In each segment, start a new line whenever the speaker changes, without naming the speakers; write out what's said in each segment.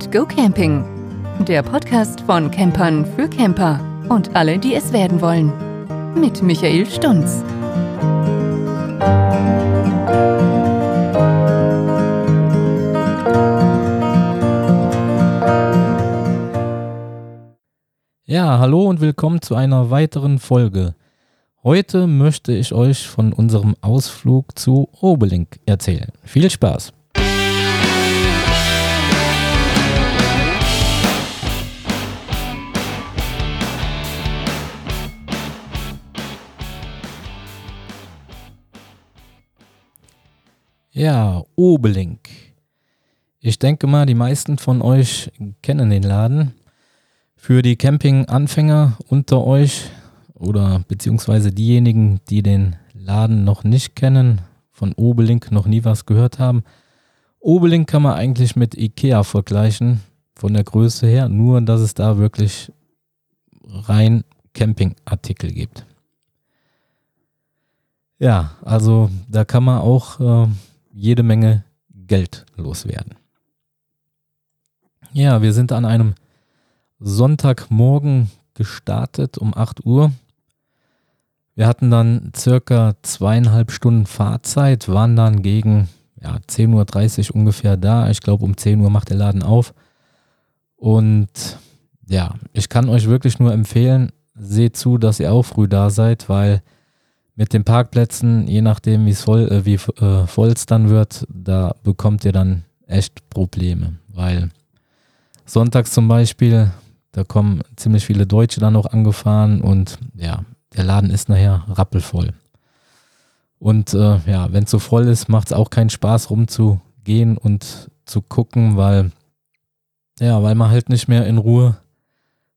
and Go Camping. Der Podcast von Campern für Camper und alle, die es werden wollen. Mit Michael Stunz.
Ja, hallo und willkommen zu einer weiteren Folge. Heute möchte ich euch von unserem Ausflug zu Obelink erzählen. Viel Spaß! Ja, Obelink. Ich denke mal, die meisten von euch kennen den Laden. Für die Camping-Anfänger unter euch oder beziehungsweise diejenigen, die den Laden noch nicht kennen, von Obelink noch nie was gehört haben. Obelink kann man eigentlich mit Ikea vergleichen, von der Größe her, nur dass es da wirklich rein Campingartikel gibt. Ja, also da kann man auch äh, jede Menge Geld loswerden. Ja, wir sind an einem Sonntagmorgen gestartet um 8 Uhr. Wir hatten dann circa zweieinhalb Stunden Fahrzeit, waren dann gegen ja, 10.30 Uhr ungefähr da. Ich glaube, um 10 Uhr macht der Laden auf. Und ja, ich kann euch wirklich nur empfehlen, seht zu, dass ihr auch früh da seid, weil mit den Parkplätzen, je nachdem wie voll, äh, wie äh, voll es dann wird, da bekommt ihr dann echt Probleme, weil sonntags zum Beispiel da kommen ziemlich viele Deutsche dann noch angefahren und ja, der Laden ist nachher rappelvoll. Und äh, ja, wenn es so voll ist, macht es auch keinen Spaß rumzugehen und zu gucken, weil ja, weil man halt nicht mehr in Ruhe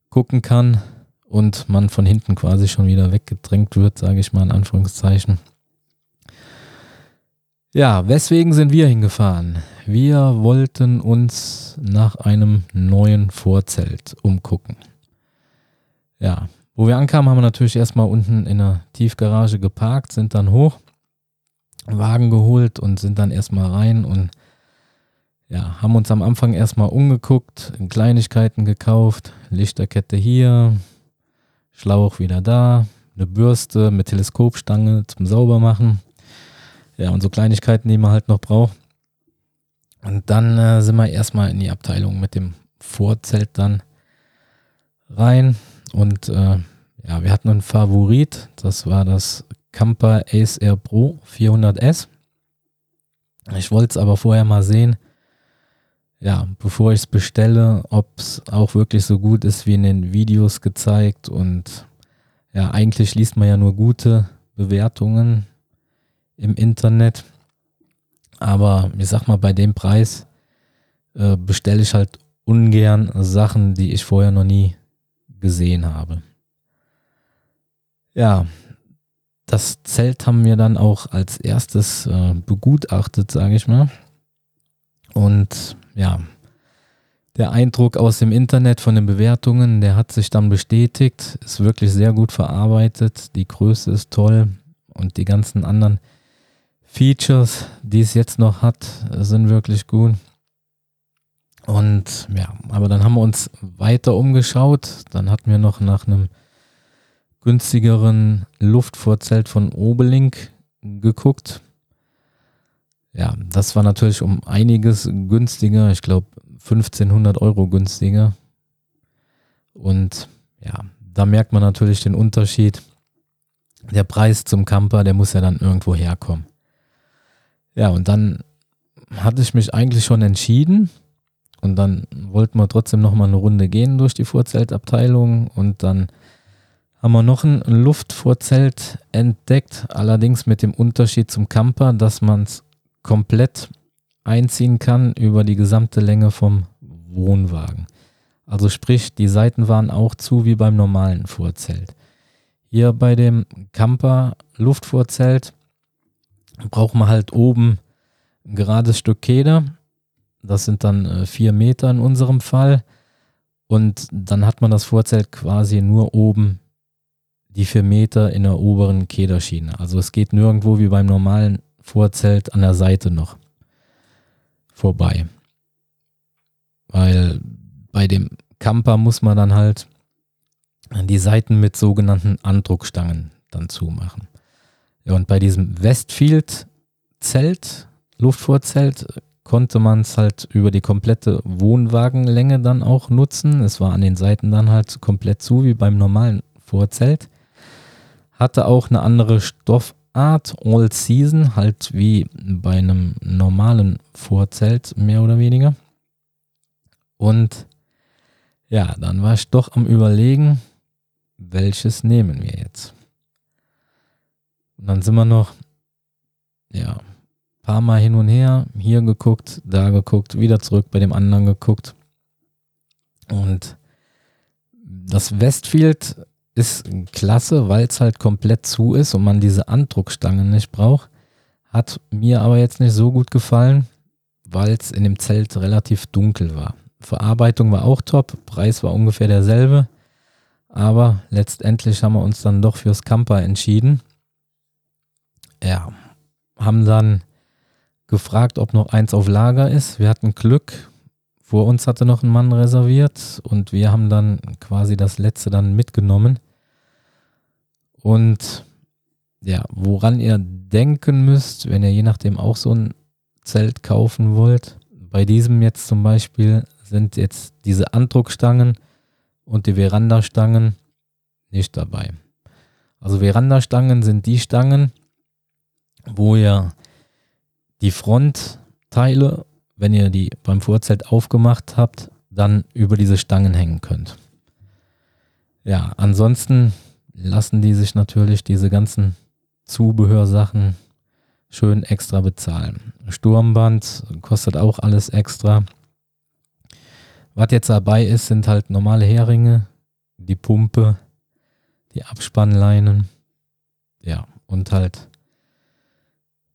gucken kann und man von hinten quasi schon wieder weggedrängt wird, sage ich mal in Anführungszeichen. Ja, weswegen sind wir hingefahren? Wir wollten uns nach einem neuen Vorzelt umgucken. Ja, wo wir ankamen, haben wir natürlich erstmal unten in der Tiefgarage geparkt, sind dann hoch, Wagen geholt und sind dann erstmal rein und ja, haben uns am Anfang erstmal umgeguckt, Kleinigkeiten gekauft, Lichterkette hier, Schlauch wieder da, eine Bürste mit Teleskopstange zum Saubermachen ja, und so Kleinigkeiten, die man halt noch braucht. Und dann äh, sind wir erstmal in die Abteilung mit dem Vorzelt dann rein. Und äh, ja, wir hatten einen Favorit. Das war das Camper Ace Air Pro 400S. Ich wollte es aber vorher mal sehen, ja, bevor ich es bestelle, ob es auch wirklich so gut ist wie in den Videos gezeigt. Und ja, eigentlich liest man ja nur gute Bewertungen im Internet. Aber ich sag mal, bei dem Preis äh, bestelle ich halt ungern Sachen, die ich vorher noch nie gesehen habe. Ja, das Zelt haben wir dann auch als erstes äh, begutachtet, sage ich mal. Und ja, der Eindruck aus dem Internet von den Bewertungen, der hat sich dann bestätigt, ist wirklich sehr gut verarbeitet, die Größe ist toll und die ganzen anderen Features, die es jetzt noch hat, sind wirklich gut. Und ja, aber dann haben wir uns weiter umgeschaut. Dann hatten wir noch nach einem günstigeren Luftvorzelt von Obelink geguckt. Ja, das war natürlich um einiges günstiger. Ich glaube 1500 Euro günstiger. Und ja, da merkt man natürlich den Unterschied. Der Preis zum Camper, der muss ja dann irgendwo herkommen. Ja, und dann hatte ich mich eigentlich schon entschieden. Und dann wollten wir trotzdem noch mal eine Runde gehen durch die Vorzeltabteilung. Und dann haben wir noch ein Luftvorzelt entdeckt. Allerdings mit dem Unterschied zum Camper, dass man es komplett einziehen kann über die gesamte Länge vom Wohnwagen. Also sprich, die Seiten waren auch zu wie beim normalen Vorzelt. Hier bei dem Camper Luftvorzelt braucht man halt oben ein gerades Stück Keder. Das sind dann äh, vier Meter in unserem Fall. Und dann hat man das Vorzelt quasi nur oben die vier Meter in der oberen Kederschiene. Also es geht nirgendwo wie beim normalen Vorzelt an der Seite noch vorbei. weil bei dem Camper muss man dann halt die Seiten mit sogenannten Andruckstangen dann zumachen. Ja, und bei diesem Westfield-Zelt, Luftvorzelt, konnte man es halt über die komplette Wohnwagenlänge dann auch nutzen. Es war an den Seiten dann halt komplett zu, wie beim normalen Vorzelt. Hatte auch eine andere Stoffart, All Season, halt wie bei einem normalen Vorzelt, mehr oder weniger. Und ja, dann war ich doch am Überlegen, welches nehmen wir jetzt. Und dann sind wir noch, ja, paar Mal hin und her, hier geguckt, da geguckt, wieder zurück bei dem anderen geguckt. Und das Westfield ist klasse, weil es halt komplett zu ist und man diese Andruckstangen nicht braucht. Hat mir aber jetzt nicht so gut gefallen, weil es in dem Zelt relativ dunkel war. Verarbeitung war auch top, Preis war ungefähr derselbe. Aber letztendlich haben wir uns dann doch fürs Camper entschieden. Ja, haben dann gefragt, ob noch eins auf Lager ist. Wir hatten Glück. Vor uns hatte noch ein Mann reserviert und wir haben dann quasi das letzte dann mitgenommen. Und ja, woran ihr denken müsst, wenn ihr je nachdem auch so ein Zelt kaufen wollt. Bei diesem jetzt zum Beispiel sind jetzt diese Andruckstangen und die Verandastangen nicht dabei. Also Verandastangen sind die Stangen, wo ihr die Frontteile, wenn ihr die beim Vorzelt aufgemacht habt, dann über diese Stangen hängen könnt. Ja, ansonsten lassen die sich natürlich diese ganzen Zubehörsachen schön extra bezahlen. Sturmband kostet auch alles extra. Was jetzt dabei ist, sind halt normale Heringe, die Pumpe, die Abspannleinen, ja, und halt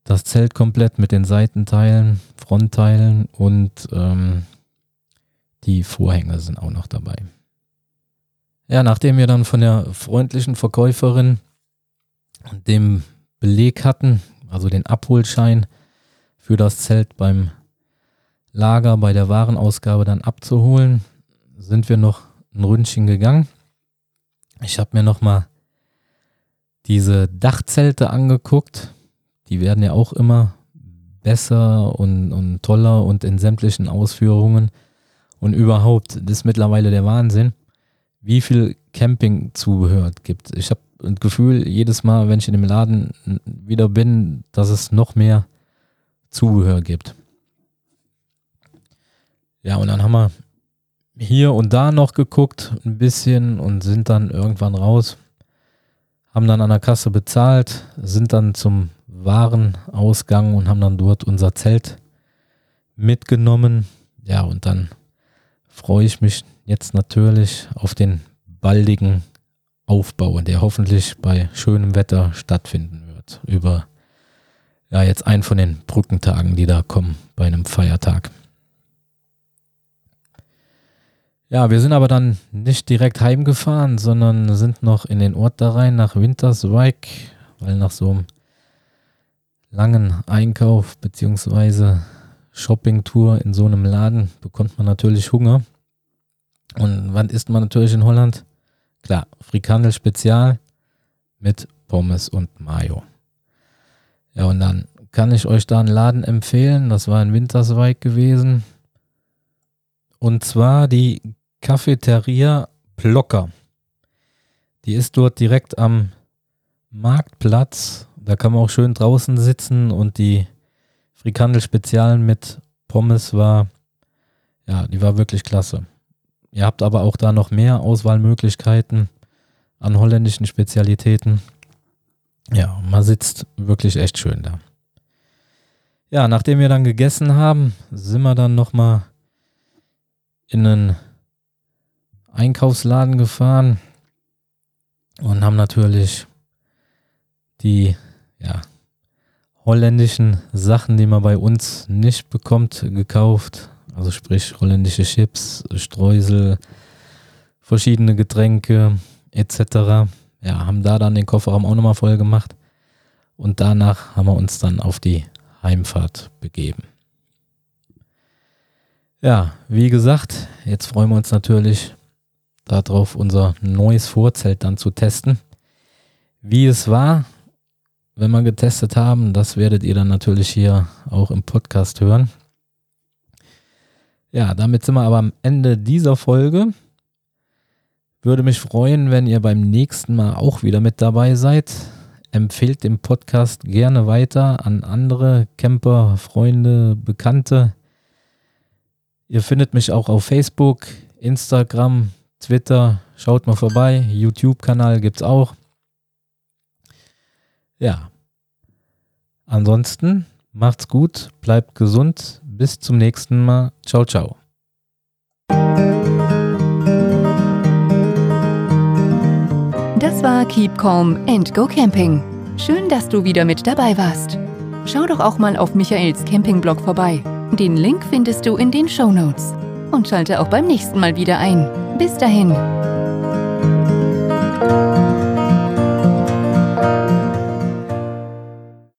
das Zelt komplett mit den Seitenteilen, Frontteilen und ähm, die Vorhänge sind auch noch dabei. Ja, nachdem wir dann von der freundlichen Verkäuferin den Beleg hatten, also den Abholschein für das Zelt beim Lager bei der Warenausgabe dann abzuholen, sind wir noch ein Ründchen gegangen. Ich habe mir nochmal diese Dachzelte angeguckt die werden ja auch immer besser und, und toller und in sämtlichen Ausführungen. Und überhaupt, das ist mittlerweile der Wahnsinn, wie viel Campingzubehör gibt. Ich habe ein Gefühl, jedes Mal, wenn ich in dem Laden wieder bin, dass es noch mehr Zubehör gibt. Ja, und dann haben wir hier und da noch geguckt, ein bisschen und sind dann irgendwann raus, haben dann an der Kasse bezahlt, sind dann zum Warenausgang und haben dann dort unser Zelt mitgenommen. Ja, und dann freue ich mich jetzt natürlich auf den baldigen Aufbau, der hoffentlich bei schönem Wetter stattfinden wird. Über ja, jetzt einen von den Brückentagen, die da kommen bei einem Feiertag. Ja, wir sind aber dann nicht direkt heimgefahren, sondern sind noch in den Ort da rein nach Winterswijk, weil nach so einem langen Einkauf bzw. Shoppingtour in so einem Laden bekommt man natürlich Hunger. Und wann isst man natürlich in Holland? Klar, Frikandel Spezial mit Pommes und Mayo. Ja, und dann kann ich euch da einen Laden empfehlen. Das war in Winterswijk gewesen. Und zwar die Cafeteria Blocker. Die ist dort direkt am Marktplatz da kann man auch schön draußen sitzen und die Frikandel Spezial mit Pommes war, ja, die war wirklich klasse. Ihr habt aber auch da noch mehr Auswahlmöglichkeiten an holländischen Spezialitäten. Ja, man sitzt wirklich echt schön da. Ja, nachdem wir dann gegessen haben, sind wir dann nochmal in einen Einkaufsladen gefahren und haben natürlich die ja, holländischen Sachen, die man bei uns nicht bekommt, gekauft. Also sprich holländische Chips, Streusel, verschiedene Getränke etc. Ja, haben da dann den Kofferraum auch nochmal voll gemacht. Und danach haben wir uns dann auf die Heimfahrt begeben. Ja, wie gesagt, jetzt freuen wir uns natürlich darauf, unser neues Vorzelt dann zu testen. Wie es war, wenn wir getestet haben, das werdet ihr dann natürlich hier auch im Podcast hören. Ja, damit sind wir aber am Ende dieser Folge. Würde mich freuen, wenn ihr beim nächsten Mal auch wieder mit dabei seid. Empfehlt den Podcast gerne weiter an andere Camper, Freunde, Bekannte. Ihr findet mich auch auf Facebook, Instagram, Twitter. Schaut mal vorbei. YouTube-Kanal gibt es auch. Ja. Ansonsten macht's gut, bleibt gesund. Bis zum nächsten Mal. Ciao, ciao.
Das war Keep Calm and Go Camping. Schön, dass du wieder mit dabei warst. Schau doch auch mal auf Michaels Campingblog vorbei. Den Link findest du in den Show Notes. Und schalte auch beim nächsten Mal wieder ein. Bis dahin.